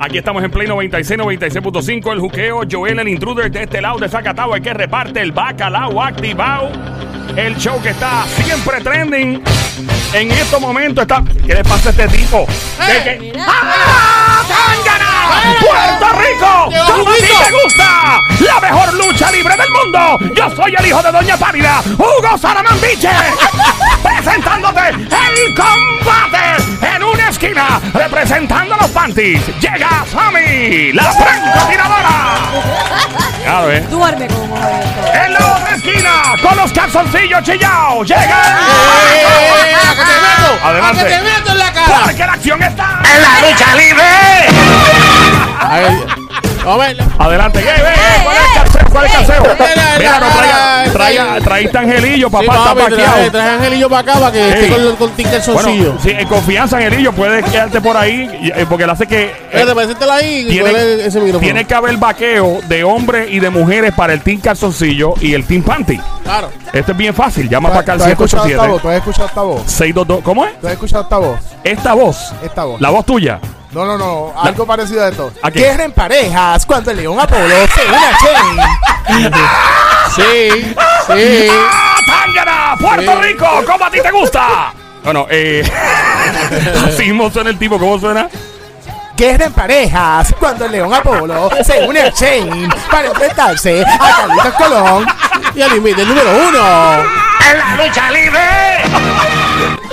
Aquí estamos en Play 96, 96.5. El juqueo, Joel, el intruder de este lado de Zacatau, el que reparte el bacalao activado. El show que está siempre trending. En estos momentos está. ¿Qué le pasa a este tipo? ¿Qué-. ¡Ah! ¡Tangana! Mundo! Yo soy el hijo de Doña Pálida, Hugo Saramambiche, presentándote el combate en una esquina, representando a los panties. Llega Sammy, la francotiradora. Claro, ¿eh? Duerme como. En la otra esquina, con los calzoncillos chillaos, llega. ¡Eh! ¡A que te meto! Adelante. ¡A que te meto en la cara! Porque la acción está. ¡En la lucha libre! A ver, vamos a ver. Adelante, ¿Cuál es el calceo? ¿Cuál es? Mira, no traiga, traiga, Angelillo, papá, está paqueado. traje Angelillo para acá para que esté con, con Tinker Soncillo. Bueno, sí, en confianza, Angelillo, puedes quedarte por ahí, eh, porque él hace que... eh, Espérate, ahí tiene, ponle ese micrófono. tiene que haber vaqueo de hombres y de mujeres para el Team Calzoncillo y el Team Panty. Claro. Esto es bien fácil. Llama ¿Tú para acá al has escuchado esta 787 voz? ¿Tú has escuchado esta voz? 622. ¿Cómo es? ¿Tú has escuchado esta voz? Esta voz. Esta voz. La voz tuya. No, no, no. Algo parecido a esto. ¿A qué? Guerra en parejas cuando el León Apolo se une a Shane. Sí, sí. ¡Ah, Tángana! ¡Puerto Sí. Rico! ¿Cómo a ti te gusta? Bueno, eh. así mismo suena el tipo. ¿Cómo suena? Guerra en parejas cuando el León Apolo se une a Shane para enfrentarse a Carlitos Colón. Y al límite, el número uno. ¡En la lucha libre!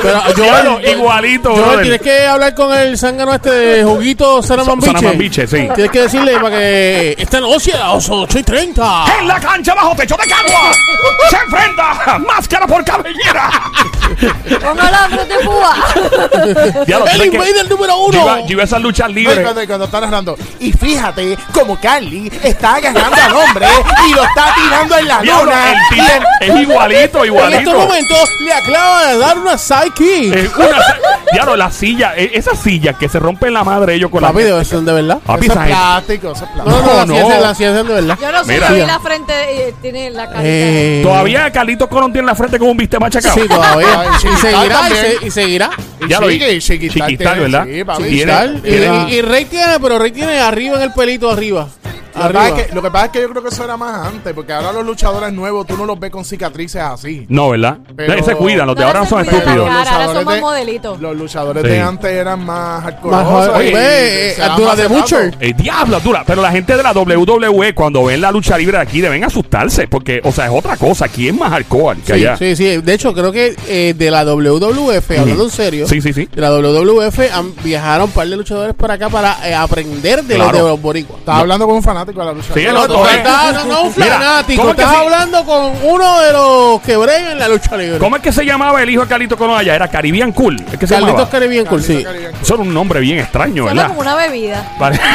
Pero Claro, Joel, igualito, Joel, brother. tienes que hablar con el zángano este de Juguito. Saramambiche, sí. Tienes que decirle para que esta noche a las 8 y 30. En la cancha bajo techo de Cagua se enfrenta máscara por cabellera. Con alambres de púa. Ya lo El invader número yo iba, uno. yo iba a esas luchas libres. Cuando, cuando está narrando. Y fíjate como Carly está agarrando al hombre y lo está tirando en la Diablo, luna. el tipo es igualito, En igualito. estos momentos le acaba de dar una psyche. Eh, una, diablo, la silla, eh, esa silla que se rompe en la madre ellos con Papi, la. ¿de son de verdad? Papi, Eso esa es gente- plástico, eso es plástico. no, no, no. la ciencia de verdad. Yo no sé Mira. si la frente eh, tiene la carita. Eh, Todavía Carlitos Colón tiene la frente como un biste machacado. Sí, todavía. Ay, y seguirá, y, también. se- y seguirá. Ya lo vi. Chiqui- tiene, ¿verdad? sí, papi. Tiene- Chiquital. Y, tiene- y- y Rey tiene, pero Rey tiene arriba en el pelito arriba. Lo que, pasa es que, lo que pasa es que yo creo que eso era más antes, porque ahora los luchadores nuevos tú no los ves con cicatrices así. No, ¿verdad? Pero- se cuidan, los de No, ahora no son estúpidos. cara. ahora luchadores son más de- modelitos. Los luchadores Sí. de antes eran más hardcore. Más- oye, ve, Abdullah de Butcher. Eh, diablo, dura. Pero la gente de la WWE, cuando ven la lucha libre de aquí, deben asustarse. Porque, o sea, es otra cosa. Aquí es más hardcore que Sí, allá. sí, sí. De hecho, creo que eh, de la WWF, hablando en serio, Sí, sí, sí. de la WWF han, viajaron un par de luchadores para acá para eh, aprender de Claro. los de los boricuas. Estaba hablando con un fanático de la lucha. Sí, libre. no, No, tú no, no, no, un fanático. ¿cómo es que Estás sí? hablando con uno de los que bregan en la lucha libre. ¿Cómo es que se llamaba el hijo de Carlito Colón allá? Era Caribbean Cool. ¿Es que se Carlitos llamaba? Caribbean Cool, sí. Eso era un nombre bien extraño, Suena ¿verdad? como una bebida. Vale.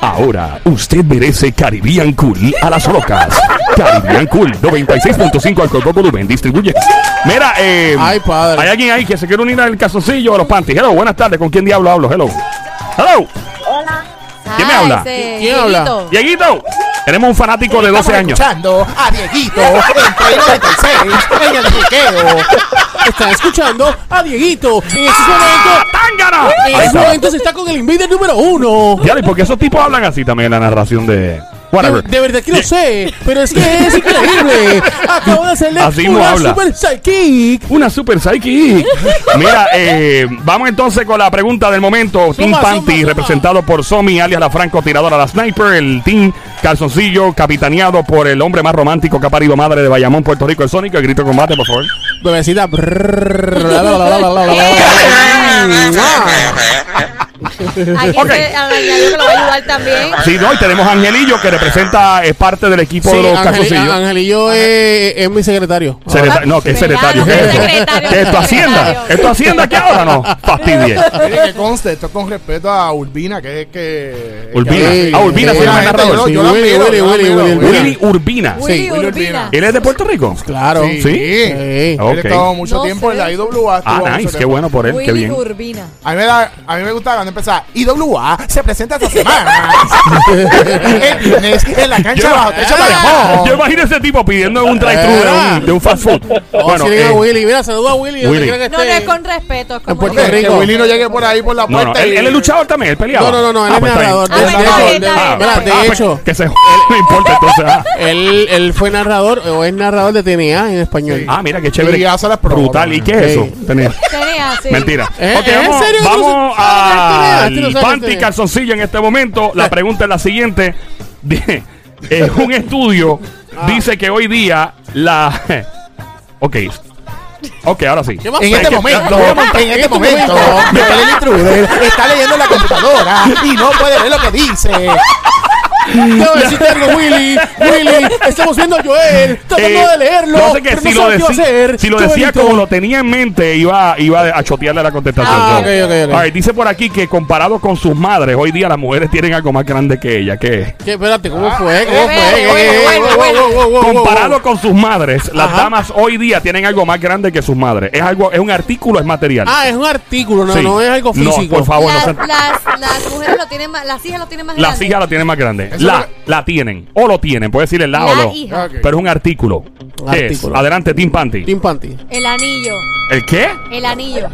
Ahora, usted merece Caribbean Cool a las rocas. Caribbean Cool, 96.5 al Coco Volumen. Distribuye. Mira, eh, Ay, padre. hay alguien ahí que se quiere unir al calzoncillo o los panties. Hello, buenas tardes. ¿Con quién diablo hablo? Hello. Hello. ¿Quién me habla? ese ¿Quién habla? Dieguito. Dieguito. Tenemos un fanático de 12 Estamos años. escuchando a Dieguito en Play 96 en el buqueo. Están escuchando a Dieguito. En momentos, ¡Ah, tángana! en Ahí estos está. momentos está con el invader número uno. Ya, ¿y por qué esos tipos hablan así también en la narración de. De, Whatever. de verdad que lo sé, pero es que es increíble. Acabo de hacerle Así una habla. super psychic. Una super psychic. Mira, eh, vamos entonces con la pregunta del momento. team Panty, representado por Somi, alias la francotiradora, la sniper. El Team Calzoncillo, capitaneado por el hombre más romántico que ha parido madre de Bayamón, Puerto Rico, el Sónico. El grito de combate, por favor. Bebecita. Aquí Ok. se añadió que lo va a ayudar también. Sí, no, y tenemos a Angelillo, que representa, es parte del equipo Sí, de los Ángel- calzoncillos. Angelillo es, es mi secretario. Secreta- no, que es secretario. ¿Qué es esto? Secretario, ¿Qué es esto? ¿Hacienda? secretario. ¿Esto es Hacienda aquí ahora no? Fastidie. Que conste, esto es con respeto a Urbina, que es que. Urbina. que- Ah, Urbina se llama narrador. Sí, Willy, admiro, Willy, yo lo Willy, admiro, Willy, Willy. Willy Urbina. Willy Willy Urbina. ¿Él es de Puerto Rico? Claro. Sí. ¿Sí? Sí. Él estuvo mucho No tiempo sé. en la IWA. Ah, mucho nice, qué bueno por él, qué Willy bien. Urbina. A mí, me da, a mí me gustaba cuando empezaba. IWA se presenta esta semana. el viernes en la cancha Yo- bajo techo Ah. Bayamón. Yo imagino ese tipo pidiendo un drive-thru de un, de un fast food. Oh, Bueno, si eh, a Willy, mira, saluda a Willy. No, no es con respeto, es como Puerto digo. Que Rico. Willy no llegue por ahí por la puerta. no, él, y- él es luchador también, él peleaba. No, no, no, no, él Ah, es pues narrador. Ah, De, pues hecho, bien, de- Ah, pues, hecho, que se no importa entonces. ah. él, él fue narrador o es narrador de TNA en español. Ah, mira qué chévere. Y hace las Brutal. ¿Y qué es eso? Sí. Mentira. ¿Eh? Ok, ¿Es en vamos, sabes Este no al sabe panty calzoncillo en este momento. La pregunta es la siguiente. Eh, un estudio Ah. dice que hoy día la... Ok. Ok, ahora sí. ¿Qué más? En Es este que- momento, en este momento, está leyendo la computadora y no puede ver lo que dice. Debo decirte algo, Willy. Willy, estamos viendo a Joel tratando Eh, de leerlo. no sé que pero si, no lo hacer. si lo decía como lo tenía en mente, iba, iba a chotearle la contestación. Ah, So, ok, ok, ok. all right, dice por aquí que comparado con sus madres, hoy día las mujeres tienen algo más grande que ella. ¿Qué? ¿Qué? Espérate, ¿cómo fue? ¿Cómo fue? eh, ¿Qué- bueno, qué- bueno, wow, bueno. wow, wow, wow, wow, Comparado con sus madres, las Ajá. damas hoy día tienen algo más grande que sus madres. Es algo, es un artículo, es material. Ah, es un artículo, no, Sí. no es algo No, físico. por favor, no Las, se- las, las mujeres lo tienen más, las hijas lo tienen más Las grande. hijas la tienen más grande. La, la tienen. O lo tienen. Puede decir el la, o La lo. hija. Ok. Pero es un artículo. Un ¿Qué es? artículo. Adelante, Team Panty. Team Panty. El anillo, ¿El qué? el anillo.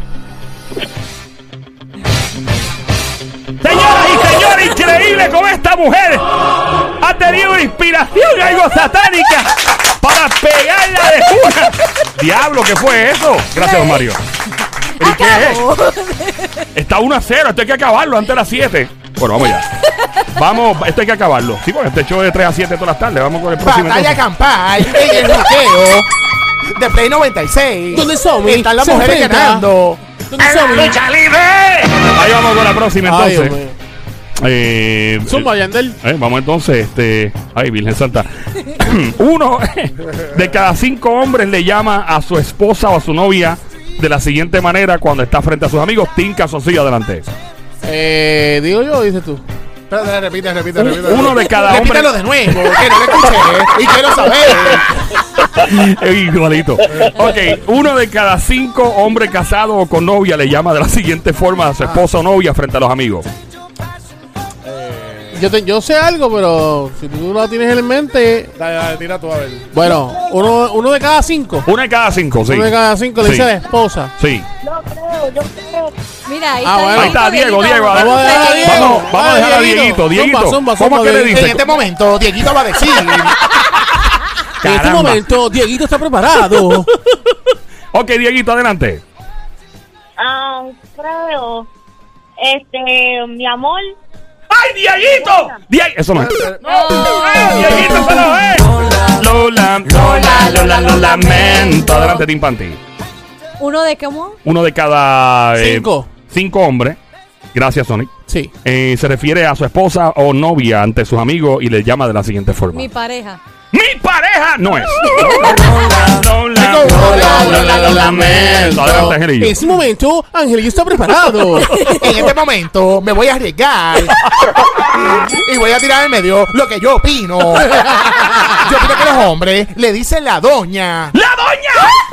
Señoras y señores, increíble como esta mujer ha tenido una inspiración algo satánica para pegarla de una. Diablo, ¿qué fue eso? Gracias, don Mario. ¿Y qué es? Está 1 a 0, esto hay que acabarlo antes de las 7. Bueno, vamos ya. Vamos, esto hay que acabarlo. Sí, porque este show es de 3 a 7 todas las tardes. Vamos con el próximo. Batalla entonces. campal en el bloqueo de Play 96. ¿Dónde Somi Están las mujeres ganando. ¿Dónde ¡En la Somi? lucha libre! Ahí vamos con la próxima Ay, entonces. Eh, Zumba, Yandel. Eh, vamos entonces, este. Ay, Virgen Santa. Uno de cada cinco hombres le llama a su esposa o a su novia de la siguiente manera cuando está frente a sus amigos. Tim Casoncillo, adelante. Eh, digo yo, dices tú. Espérate, repite, repite, repite. uno de cada hombre. Repítelo de nuevo, que no lo escuché y quiero saber. Eh, Igualito. Ok, uno de cada cinco hombres casados o con novia le llama de la siguiente forma a su esposa o novia frente a los amigos. Yo, te- yo sé algo, pero si tú lo tienes en mente. Dale, dale, tira tú a ver. Bueno, uno, uno de cada cinco. Una de cada cinco, sí. Uno de cada cinco le Sí. dice a la esposa. Sí. Mira, ahí Ah, está, bueno. Ahí está Diego, Diego. Vamos a dejar a Diego. Vamos, vamos a Ay, dejar a Dieguito. Dieguito. Dieguito, Zumba, zumba, ¿cómo que le dice? En este momento, Dieguito va a decir. En este momento, Dieguito está preparado. Ok, Dieguito, adelante. Ah, creo. Este, mi amor. ¡Ay, Dieguito! Die- Eso no es. Oh. Dieguito, eso no es. Lola, Lola, Lola, lo lamento. Adelante, Tim Panty. ¿Uno de cómo? Uno de cada eh, Cinco. cinco hombres. Gracias, Sonic. Sí. Eh, se refiere a su esposa o novia ante sus amigos y le llama de la siguiente forma. Mi pareja. ¡Mi pareja! No es. Adelante, Angelillo. En ese momento, Angelillo está preparado. En este momento me voy a arriesgar y voy a tirar en medio lo que yo opino. Yo opino que los hombres le dicen la doña. ¡La doña!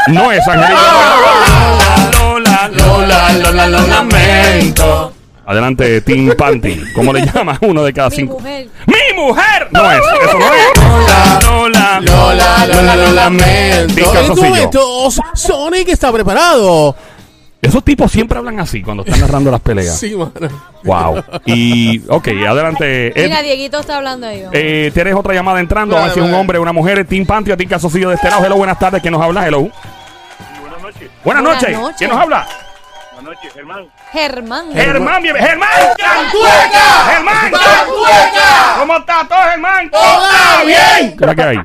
No es Angelillo. Lola, Lola, Lola, lo lamento. Adelante, Tim Panty. ¿Cómo le llamas? Uno de cada Mi cinco. mujer. ¡Mi mujer! No es. Eso no es. Lola, Lola, Lola, lo lamento. En este Calzoncillo. momento, Sonic está preparado. Esos tipos siempre hablan así cuando están narrando las peleas. Sí, mano. Wow. Y, ok, adelante. Ed. Mira, Dieguito está hablando ahí. Eh, tienes otra llamada entrando. A ver si es un hombre o una mujer. Team Panty o Team Casocillo de este lado. Hello, buenas tardes. ¿Quién nos habla? Hello. Buenas noches. Buenas, Buenas noches. noches. ¿Quién nos habla? Buenas noches, Germán. Germán. Germán, bien. Germán. Germán. ¿Cómo está todo, Germán? ¡Todo bien! ¿Qué es lo que hay?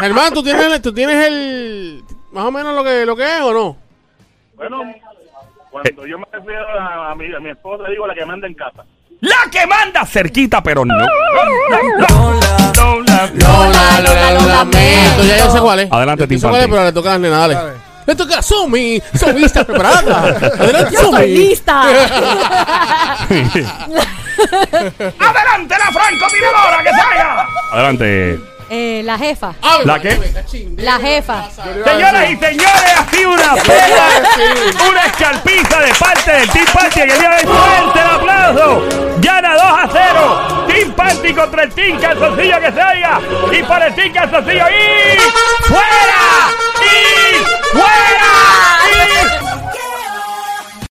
Germán, ¿tú tienes, el- ¿tú tienes el. más o menos lo que, lo que es o no? Bueno, cuando yo me refiero a, a mi, a mi esposa, digo la que manda en casa. La que manda cerquita, pero no. Lola, Lola, Lola, lo lamento. Ya yo sé cuál es. Adelante, Yo Tim sé cuál es, Panty. pero le toca a las nenas, dale. Le toca a Somi. Somi está preparada. Adelante, Yo estoy lista. Adelante, la francotiradora, que salga. Adelante. Eh, la jefa. ¿La qué? La jefa. Señoras y señores, así una pela, una escalpiza de parte del Team Party en el día de hoy. ¡Fuerte el aplauso! Gana 2 a 0. Team Party contra el Team Calzoncillo que se oiga. Y para el Team Calzoncillo. ¡Y fuera!